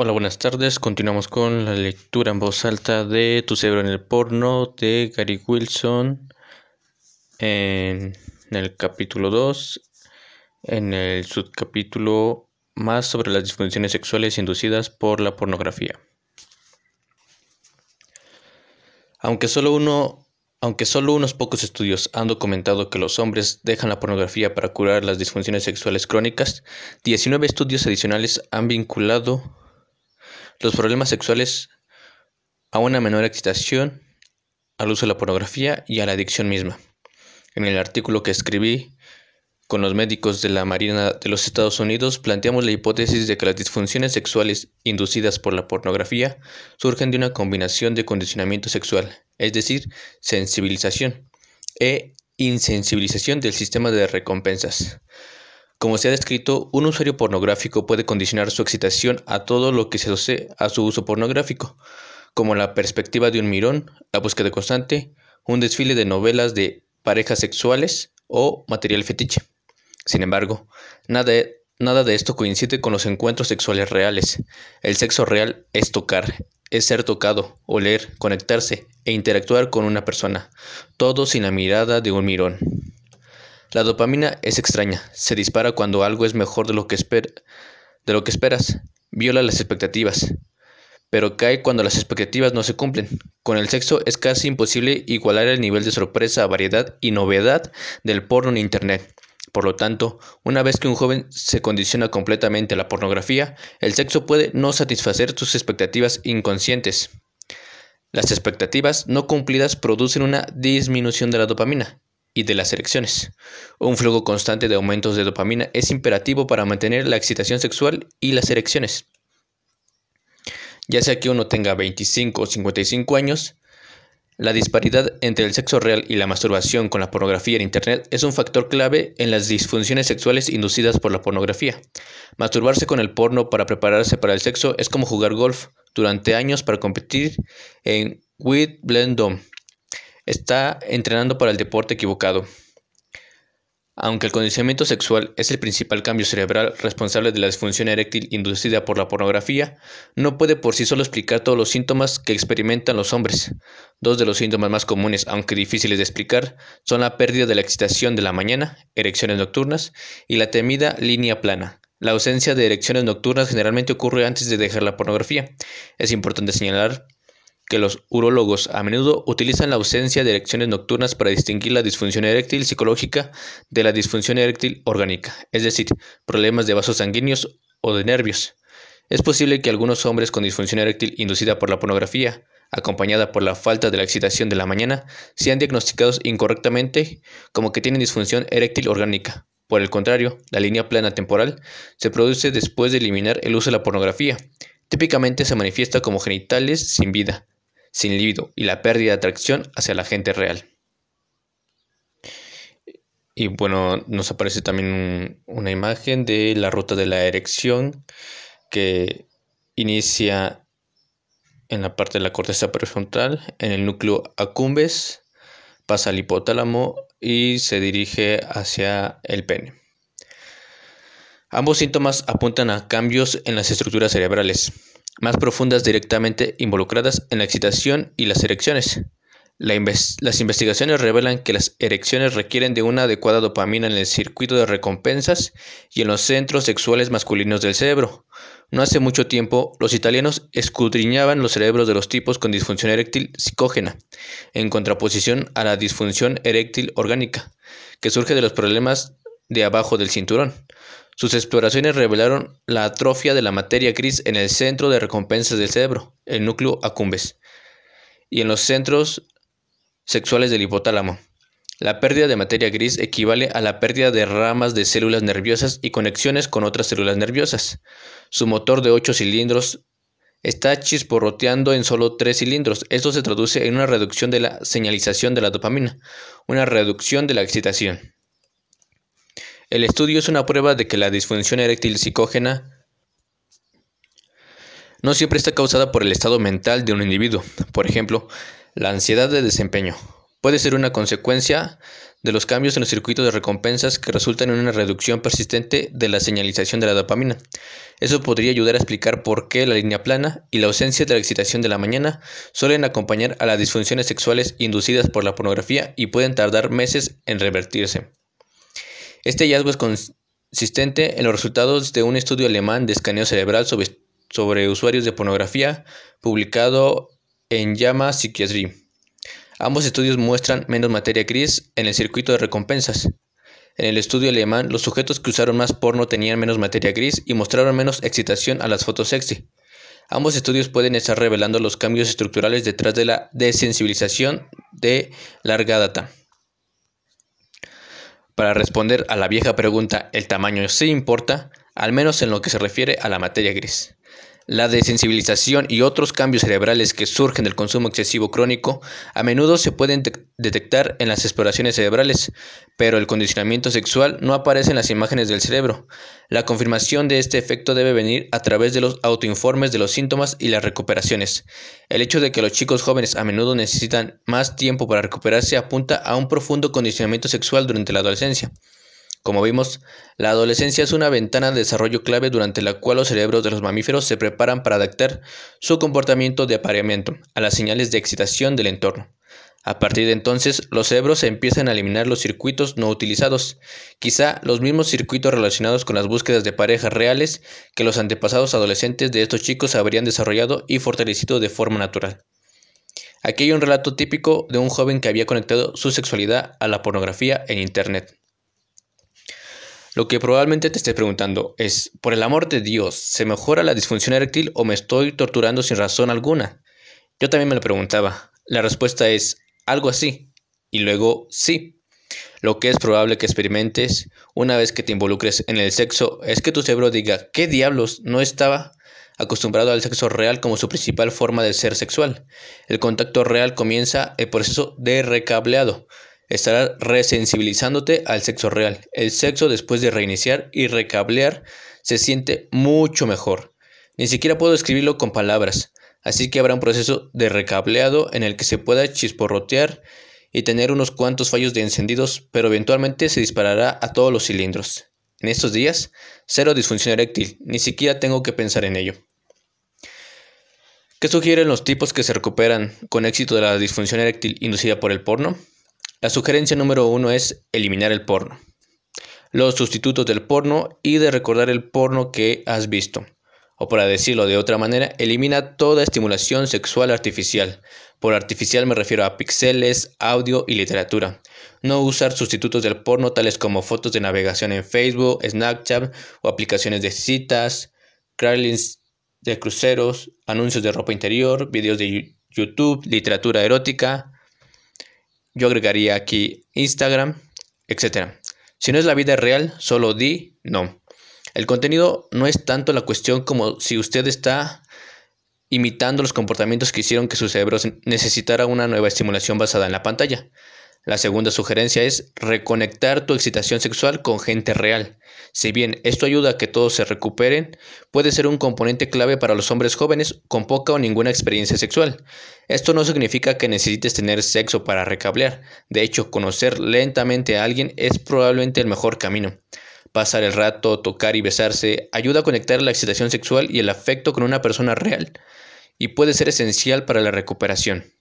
Hola, buenas tardes. Continuamos con la lectura en voz alta de Tu cerebro en el porno de Gary Wilson en el capítulo 2, en el subcapítulo más sobre las disfunciones sexuales inducidas por la pornografía. Aunque solo uno aunque solo unos pocos estudios han documentado que los hombres dejan la pornografía para curar las disfunciones sexuales crónicas, 19 estudios adicionales han vinculado los problemas sexuales a una menor excitación, al uso de la pornografía y a la adicción misma. En el artículo que escribí con los médicos de la Marina de los Estados Unidos, planteamos la hipótesis de que las disfunciones sexuales inducidas por la pornografía surgen de una combinación de condicionamiento sexual, es decir, sensibilización, e insensibilización del sistema de recompensas. Como se ha descrito, un usuario pornográfico puede condicionar su excitación a todo lo que se asocie a su uso pornográfico, como la perspectiva de un mirón, la búsqueda constante, un desfile de novelas de parejas sexuales o material fetiche. Sin embargo, nada, nada de esto coincide con los encuentros sexuales reales. El sexo real es tocar, es ser tocado, oler, conectarse e interactuar con una persona, todo sin la mirada de un mirón. La dopamina es extraña, se dispara cuando algo es mejor de lo que, esperas, viola las expectativas, pero cae cuando las expectativas no se cumplen. Con el sexo es casi imposible igualar el nivel de sorpresa, variedad y novedad del porno en Internet. Por lo tanto, una vez que un joven se condiciona completamente a la pornografía, el sexo puede no satisfacer sus expectativas inconscientes. Las expectativas no cumplidas producen una disminución de la dopamina, y de las erecciones. Un flujo constante de aumentos de dopamina es imperativo para mantener la excitación sexual y las erecciones. Ya sea que uno tenga 25 o 55 años, la disparidad entre el sexo real y la masturbación con la pornografía en Internet es un factor clave en las disfunciones sexuales inducidas por la pornografía. Masturbarse con el porno para prepararse para el sexo es como jugar golf durante años para competir en Wimbledon está entrenando para el deporte equivocado. Aunque el condicionamiento sexual es el principal cambio cerebral responsable de la disfunción eréctil inducida por la pornografía, no puede por sí solo explicar todos los síntomas que experimentan los hombres. Dos de los síntomas más comunes, aunque difíciles de explicar, son la pérdida de la excitación de la mañana, erecciones nocturnas, y la temida línea plana. La ausencia de erecciones nocturnas generalmente ocurre antes de dejar la pornografía. Es importante señalar que los urólogos a menudo utilizan la ausencia de erecciones nocturnas para distinguir la disfunción eréctil psicológica de la disfunción eréctil orgánica, es decir, problemas de vasos sanguíneos o de nervios. Es posible que algunos hombres con disfunción eréctil inducida por la pornografía, acompañada por la falta de la excitación de la mañana, sean diagnosticados incorrectamente como que tienen disfunción eréctil orgánica. Por el contrario, la línea plana temporal se produce después de eliminar el uso de la pornografía. Típicamente se manifiesta como genitales sin vida, sin libido y la pérdida de atracción hacia la gente real. Y bueno, nos aparece también una imagen de la ruta de la erección que inicia en la parte de la corteza prefrontal, en el núcleo accumbens, pasa al hipotálamo y se dirige hacia el pene. Ambos síntomas apuntan a cambios en las estructuras cerebrales, más profundas directamente involucradas en la excitación y las erecciones. las investigaciones revelan que las erecciones requieren de una adecuada dopamina en el circuito de recompensas y en los centros sexuales masculinos del cerebro. No hace mucho tiempo, los italianos escudriñaban los cerebros de los tipos con disfunción eréctil psicógena, en contraposición a la disfunción eréctil orgánica, que surge de los problemas de abajo del cinturón. Sus exploraciones revelaron la atrofia de la materia gris en el centro de recompensas del cerebro, el núcleo accumbens, y en los centros sexuales del hipotálamo. La pérdida de materia gris equivale a la pérdida de ramas de células nerviosas y conexiones con otras células nerviosas. Su motor de 8 cilindros está chisporroteando en solo 3 cilindros. Esto se traduce en una reducción de la señalización de la dopamina, una reducción de la excitación. El estudio es una prueba de que la disfunción eréctil psicógena no siempre está causada por el estado mental de un individuo. Por ejemplo, la ansiedad de desempeño puede ser una consecuencia de los cambios en los circuitos de recompensas que resultan en una reducción persistente de la señalización de la dopamina. Eso podría ayudar a explicar por qué la línea plana y la ausencia de la excitación de la mañana suelen acompañar a las disfunciones sexuales inducidas por la pornografía y pueden tardar meses en revertirse. Este hallazgo es consistente en los resultados de un estudio alemán de escaneo cerebral sobre, usuarios de pornografía publicado en Llama Psychiatry. Ambos estudios muestran menos materia gris en el circuito de recompensas. En el estudio alemán, los sujetos que usaron más porno tenían menos materia gris y mostraron menos excitación a las fotos sexy. Ambos estudios pueden estar revelando los cambios estructurales detrás de la desensibilización de larga data. Para responder a la vieja pregunta, ¿el tamaño sí importa? Al menos en lo que se refiere a la materia gris. La desensibilización y otros cambios cerebrales que surgen del consumo excesivo crónico a menudo se pueden detectar en las exploraciones cerebrales, pero el condicionamiento sexual no aparece en las imágenes del cerebro. La confirmación de este efecto debe venir a través de los autoinformes de los síntomas y las recuperaciones. El hecho de que los chicos jóvenes a menudo necesitan más tiempo para recuperarse apunta a un profundo condicionamiento sexual durante la adolescencia. Como vimos, la adolescencia es una ventana de desarrollo clave durante la cual los cerebros de los mamíferos se preparan para adaptar su comportamiento de apareamiento a las señales de excitación del entorno. A partir de entonces, los cerebros empiezan a eliminar los circuitos no utilizados, quizá los mismos circuitos relacionados con las búsquedas de parejas reales que los antepasados adolescentes de estos chicos habrían desarrollado y fortalecido de forma natural. Aquí hay un relato típico de un joven que había conectado su sexualidad a la pornografía en Internet. Lo que probablemente te estés preguntando es, por el amor de Dios, ¿se mejora la disfunción eréctil o me estoy torturando sin razón alguna? Yo también me lo preguntaba. La respuesta es algo así. Y luego sí. Lo que es probable que experimentes una vez que te involucres en el sexo es que tu cerebro diga, ¿qué diablos? No estaba acostumbrado al sexo real como su principal forma de ser sexual. El contacto real comienza el proceso de recableado, estará resensibilizándote al sexo real. El sexo después de reiniciar y recablear se siente mucho mejor. Ni siquiera puedo escribirlo con palabras, así que habrá un proceso de recableado en el que se pueda chisporrotear y tener unos cuantos fallos de encendidos, pero eventualmente se disparará a todos los cilindros. En estos días, cero disfunción eréctil, ni siquiera tengo que pensar en ello. ¿Qué sugieren los tipos que se recuperan con éxito de la disfunción eréctil inducida por el porno? La sugerencia número uno es eliminar el porno. Los sustitutos del porno y de recordar el porno que has visto. O para decirlo de otra manera, elimina toda estimulación sexual artificial. Por artificial me refiero a píxeles, audio y literatura. No usar sustitutos del porno tales como fotos de navegación en Facebook, Snapchat o aplicaciones de citas, crawlings de cruceros, anuncios de ropa interior, videos de YouTube, literatura erótica, yo agregaría aquí Instagram, etc. Si no es la vida real, solo di no. El contenido no es tanto la cuestión como si usted está imitando los comportamientos que hicieron que su cerebro necesitara una nueva estimulación basada en la pantalla. La segunda sugerencia es reconectar tu excitación sexual con gente real. Si bien esto ayuda a que todos se recuperen, puede ser un componente clave para los hombres jóvenes con poca o ninguna experiencia sexual. Esto no significa que necesites tener sexo para recablear. De hecho, conocer lentamente a alguien es probablemente el mejor camino. Pasar el rato, tocar y besarse ayuda a conectar la excitación sexual y el afecto con una persona real y puede ser esencial para la recuperación.